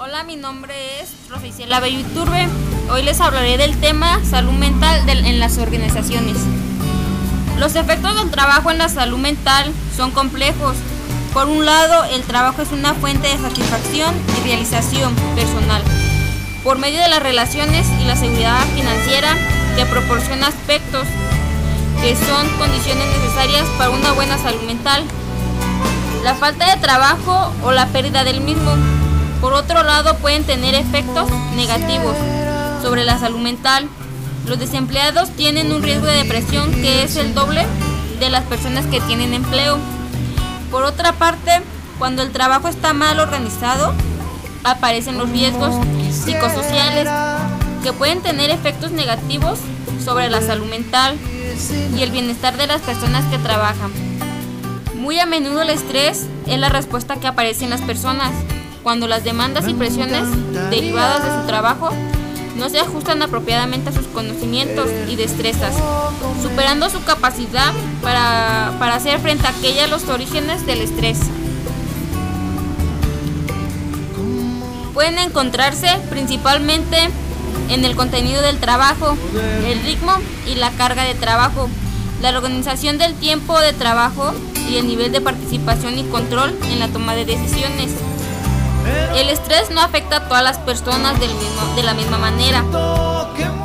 Hola, mi nombre es Bello Iturbe. Hoy les hablaré del tema salud mental en las organizaciones. Los efectos del trabajo en la salud mental son complejos. Por un lado, el trabajo es una fuente de satisfacción y realización personal por medio de las relaciones y la seguridad financiera que proporciona aspectos que son condiciones necesarias para una buena salud mental. La falta de trabajo o la pérdida del mismo por otro lado, pueden tener efectos negativos sobre la salud mental. Los desempleados tienen un riesgo de depresión que es el doble de las personas que tienen empleo. Por otra parte, cuando el trabajo está mal organizado, aparecen los riesgos psicosociales que pueden tener efectos negativos sobre la salud mental y el bienestar de las personas que trabajan. Muy a menudo el estrés es la respuesta que aparece en las personas cuando las demandas y presiones derivadas de su trabajo no se ajustan apropiadamente a sus conocimientos y destrezas, superando su capacidad para, hacer frente a aquellas los orígenes del estrés. Pueden encontrarse principalmente en el contenido del trabajo, el ritmo y la carga de trabajo, la organización del tiempo de trabajo y el nivel de participación y control en la toma de decisiones. El estrés no afecta a todas las personas de la misma manera.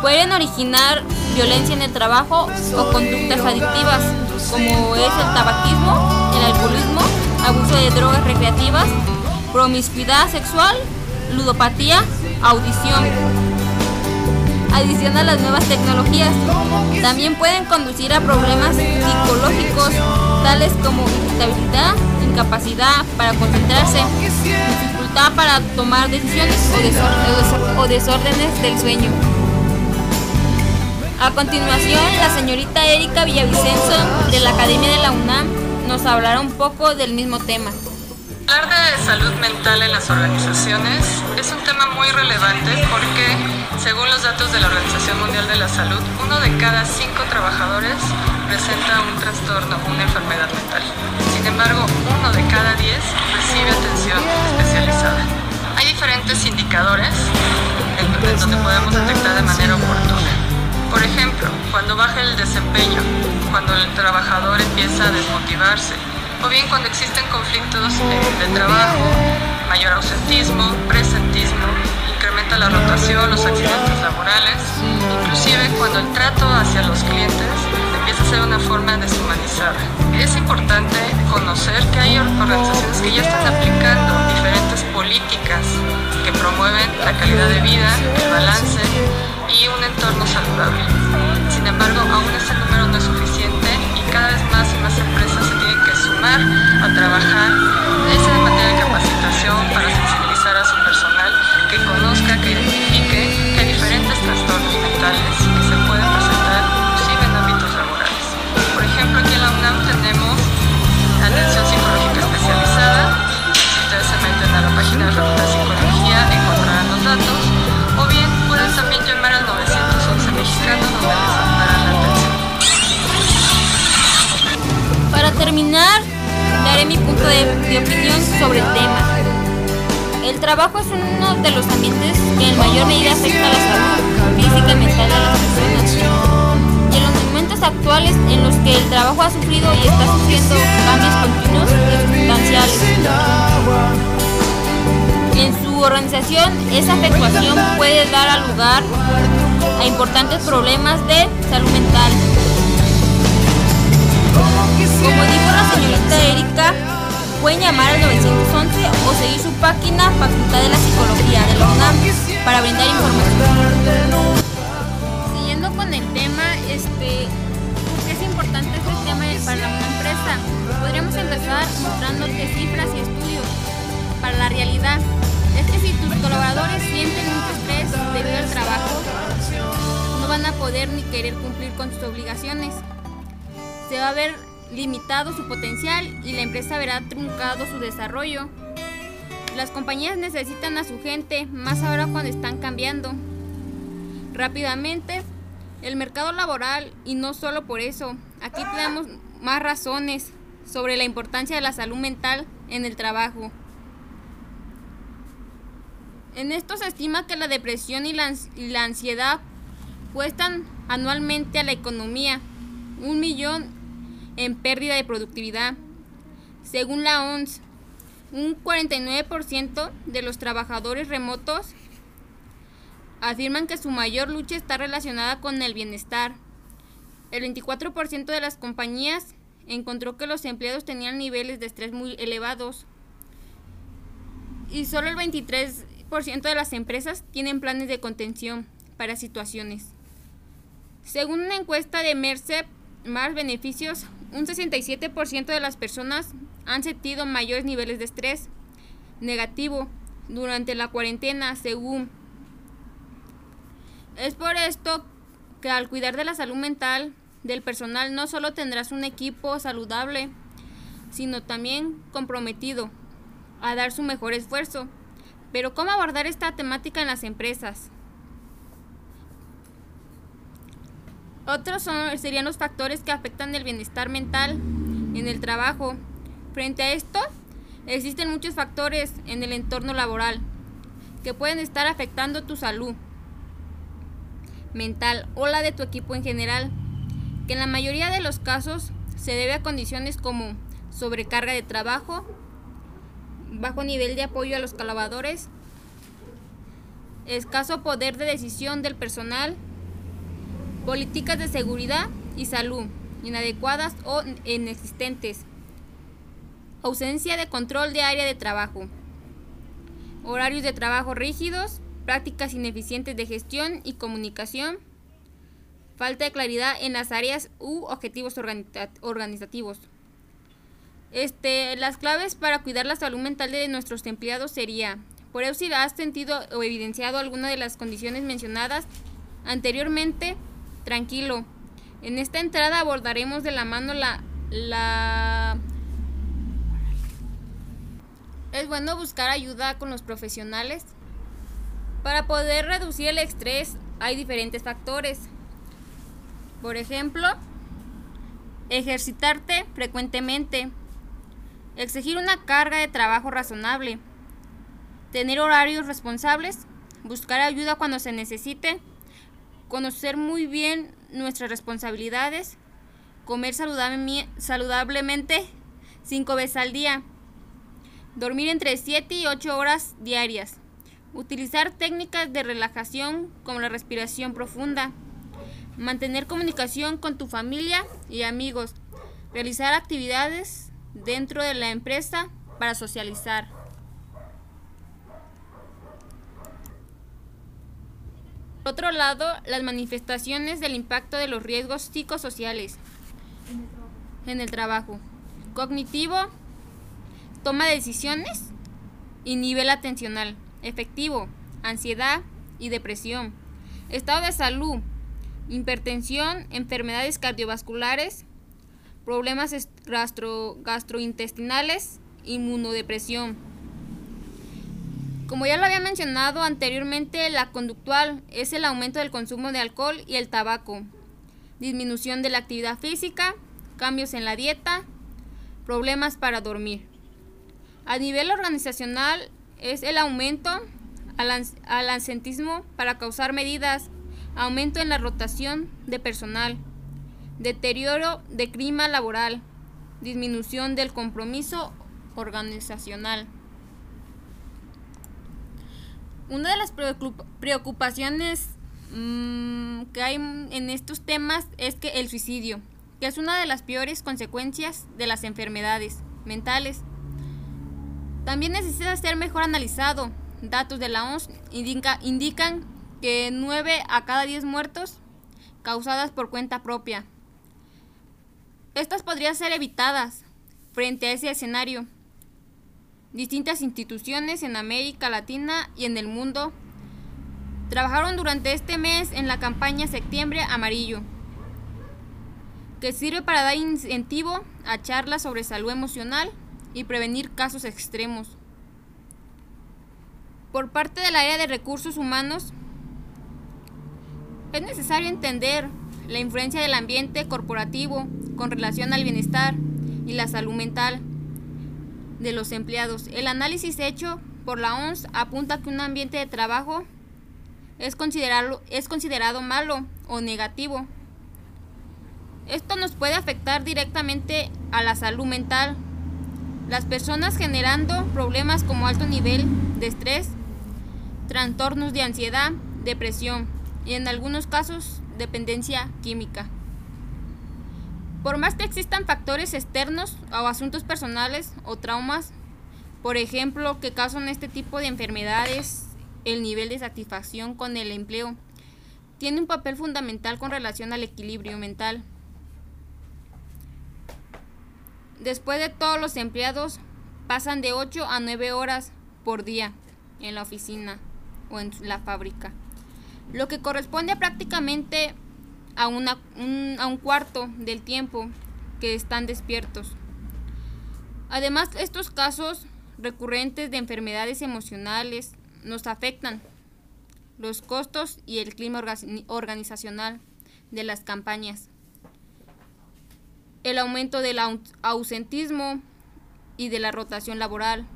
Pueden originar violencia en el trabajo o conductas adictivas, como es el tabaquismo, el alcoholismo, abuso de drogas recreativas, promiscuidad sexual, ludopatía, audición. Adición a las nuevas tecnologías, también pueden conducir a problemas psicológicos tales como irritabilidad, incapacidad para concentrarse, para tomar decisiones o, desórdenes del sueño. A continuación, la señorita Erika Villavicencio de la Academia de la UNAM nos hablará un poco del mismo tema. Hablar de salud mental en las organizaciones es un tema muy relevante porque, según los datos de la Organización Mundial de la Salud, uno de cada cinco trabajadores presenta un trastorno, una enfermedad mental. Sin embargo, uno de cada diez recibe atención especializada. Hay diferentes indicadores en donde podemos detectar de manera oportuna. Por ejemplo, cuando baja el desempeño, cuando el trabajador empieza a desmotivarse, o bien cuando existen conflictos de trabajo, mayor ausentismo, presentismo, incrementa la rotación, los accidentes laborales, inclusive cuando el trato hacia los clientes una forma deshumanizada. Es importante conocer que hay organizaciones que ya están aplicando diferentes políticas que promueven la calidad de vida, el balance y un entorno saludable. Sin embargo, aún ese número no es suficiente y cada vez más y más empresas se tienen que sumar a trabajar de manera de capacitación para sensibilizar a su personal que conozca, que que en mayor medida afecta a la salud física y mental de las personas. Y en los momentos actuales en los que el trabajo ha sufrido y está sufriendo cambios continuos y sustanciales. En su organización, esa afectación puede dar lugar a importantes problemas de salud mental como dijo la señorita Erika, pueden llamar al 911 o seguir su página Facultad de la Psicología de la UNAM para brindar información. Siguiendo con el tema, este, es importante este tema para una empresa? Podríamos empezar mostrándote cifras y estudios para la realidad. Es que si tus colaboradores sienten mucho estrés debido al trabajo, no van a poder ni querer cumplir con sus obligaciones. Se va a ver limitado su potencial y la empresa verá truncado su desarrollo. Las compañías necesitan a su gente, más ahora cuando están cambiando rápidamente el mercado laboral y no solo por eso. Aquí tenemos más razones sobre la importancia de la salud mental en el trabajo. En esto se estima que la depresión y la, ansiedad cuestan anualmente a la economía un millón en pérdida de productividad. Según la ONS, un 49% de los trabajadores remotos afirman que su mayor lucha está relacionada con el bienestar. El 24% de las compañías encontró que los empleados tenían niveles de estrés muy elevados y solo el 23% de las empresas tienen planes de contención para situaciones. Según una encuesta de Merced Más Beneficios, un 67% de las personas han sentido mayores niveles de estrés negativo durante la cuarentena, según. Es por esto que al cuidar de la salud mental del personal no solo tendrás un equipo saludable, sino también comprometido a dar su mejor esfuerzo. Pero ¿cómo abordar esta temática en las empresas? Otros son, serían los factores que afectan el bienestar mental en el trabajo. Frente a esto, existen muchos factores en el entorno laboral que pueden estar afectando tu salud mental o la de tu equipo en general, que en la mayoría de los casos se debe a condiciones como sobrecarga de trabajo, bajo nivel de apoyo a los colaboradores, escaso poder de decisión del personal, políticas de seguridad y salud inadecuadas o inexistentes, ausencia de control de área de trabajo, horarios de trabajo rígidos, prácticas ineficientes de gestión y comunicación, falta de claridad en las áreas u objetivos organizativos. Este, las claves para cuidar la salud mental de nuestros empleados sería, por eso si has sentido o evidenciado alguna de las condiciones mencionadas anteriormente, tranquilo. En esta entrada abordaremos de la mano la, la... Es bueno buscar ayuda con los profesionales. Para poder reducir el estrés hay diferentes factores. Por ejemplo, ejercitarte frecuentemente exigir una carga de trabajo razonable, tener horarios responsables, buscar ayuda cuando se necesite, conocer muy bien nuestras responsabilidades, comer saludablemente cinco veces al día, dormir entre 7 y 8 horas diarias, utilizar técnicas de relajación como la respiración profunda, mantener comunicación con tu familia y amigos, realizar actividades dentro de la empresa para socializar. Otro lado, las manifestaciones del impacto de los riesgos psicosociales en el trabajo. Cognitivo, toma de decisiones y nivel atencional. Efectivo, ansiedad y depresión. Estado de salud, hipertensión, enfermedades cardiovasculares, problemas gastro, gastrointestinales, inmunodepresión. Como ya lo había mencionado anteriormente, la conductual es el aumento del consumo de alcohol y el tabaco, disminución de la actividad física, cambios en la dieta, problemas para dormir. A nivel organizacional es el aumento al, al ansentismo para causar medidas, aumento en la rotación de personal, deterioro de clima laboral, disminución del compromiso organizacional. Una de las preocupaciones mm, que hay en estos temas es que el suicidio, que es una de las peores consecuencias de las enfermedades mentales. También necesita ser mejor analizado. Datos de la OMS indican que 9 a cada 10 muertos causadas por cuenta propia estas podrían ser evitadas frente a ese escenario. Distintas instituciones en América Latina y en el mundo trabajaron durante este mes en la campaña Septiembre Amarillo, que sirve para dar incentivo a charlas sobre salud emocional y prevenir casos extremos. Por parte del área de recursos humanos, es necesario entender la influencia del ambiente corporativo con relación al bienestar y la salud mental de los empleados. El análisis hecho por la OMS apunta que un ambiente de trabajo es es considerado malo o negativo. Esto nos puede afectar directamente a la salud mental. Las personas generando problemas como alto nivel de estrés, trastornos de ansiedad, depresión y en algunos casos dependencia química. Por más que existan factores externos o asuntos personales o traumas, por ejemplo, que causan este tipo de enfermedades, el nivel de satisfacción con el empleo tiene un papel fundamental con relación al equilibrio mental. Después de todos los empleados pasan de 8 a 9 horas por día en la oficina o en la fábrica, lo que corresponde a prácticamente a, un cuarto del tiempo que están despiertos. Además, estos casos recurrentes de enfermedades emocionales nos afectan los costos y el clima organizacional de las campañas, el aumento del ausentismo y de la rotación laboral,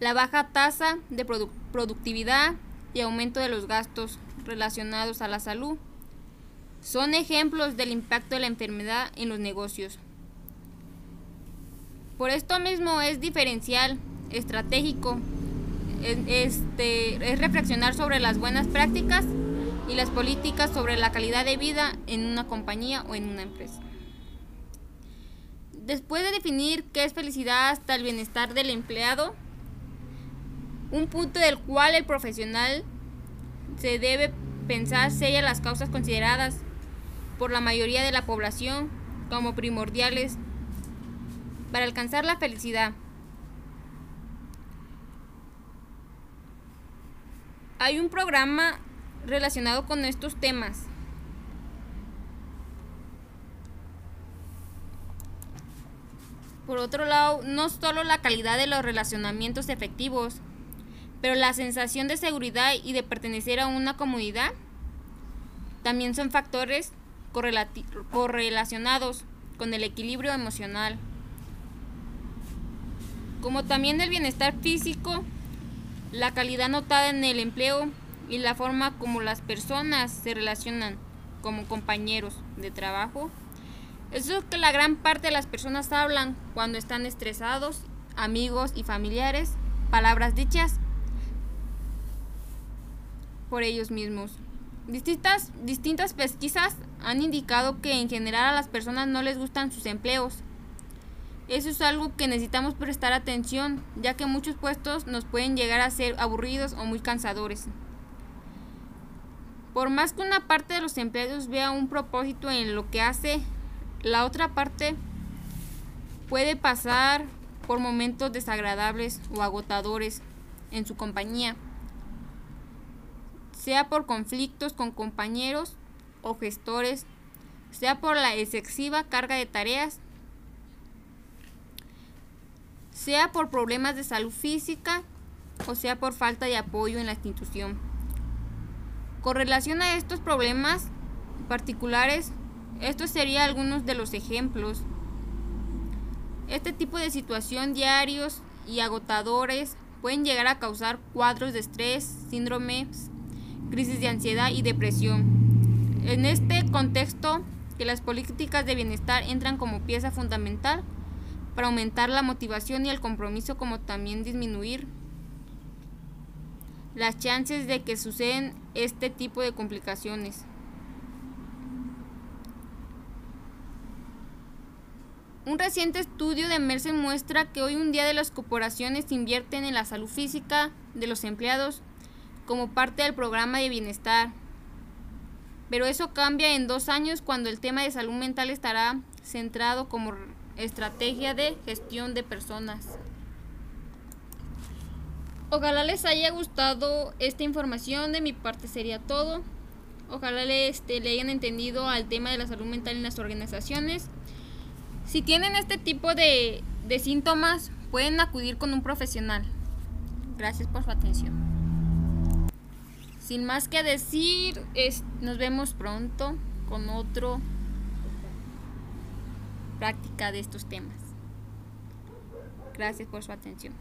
la baja tasa de productividad y aumento de los gastos relacionados a la salud son ejemplos del impacto de la enfermedad en los negocios. Por esto mismo es diferencial, estratégico, este, es reflexionar sobre las buenas prácticas y las políticas sobre la calidad de vida en una compañía o en una empresa. Después de definir qué es felicidad hasta el bienestar del empleado, un punto del cual el profesional se debe pensar serían las causas consideradas por la mayoría de la población como primordiales para alcanzar la felicidad. Hay un programa relacionado con estos temas. Por otro lado, no solo la calidad de los relacionamientos efectivos, pero la sensación de seguridad y de pertenecer a una comunidad también son factores correlacionados con el equilibrio emocional como también del bienestar físico, la calidad notada en el empleo y la forma como las personas se relacionan como compañeros de trabajo. Eso es que la gran parte de las personas hablan cuando están estresados, amigos y familiares, palabras dichas por ellos mismos. Distintas, distintas pesquisas han indicado que en general a las personas no les gustan sus empleos eso es algo que necesitamos prestar atención, ya que muchos puestos nos pueden llegar a ser aburridos o muy cansadores. Por más que una parte de los empleados vea un propósito en lo que hace, la otra parte puede pasar por momentos desagradables o agotadores en su compañía, sea por conflictos con compañeros o gestores, sea por la excesiva carga de tareas sea por problemas de salud física o sea por falta de apoyo en la institución. Con relación a estos problemas particulares, estos serían algunos de los ejemplos. Este tipo de situación diarios y agotadores pueden llegar a causar cuadros de estrés, síndromes, crisis de ansiedad y depresión. En este contexto, que las políticas de bienestar entran como pieza fundamental para aumentar la motivación y el compromiso como también disminuir las chances de que suceden este tipo de complicaciones. Un reciente estudio de Mercer muestra que hoy un día de las corporaciones invierten en la salud física de los empleados como parte del programa de bienestar. Pero eso cambia en dos años cuando el tema de salud mental estará centrado como Estrategia de gestión de personas. Ojalá les haya gustado esta información. De mi parte sería todo. Ojalá les, este, le hayan entendido al tema de la salud mental en las organizaciones. Si tienen este tipo de, de síntomas, pueden acudir con un profesional. Gracias por su atención. Sin más que decir, nos vemos pronto con otro práctica de estos temas. Gracias por su atención.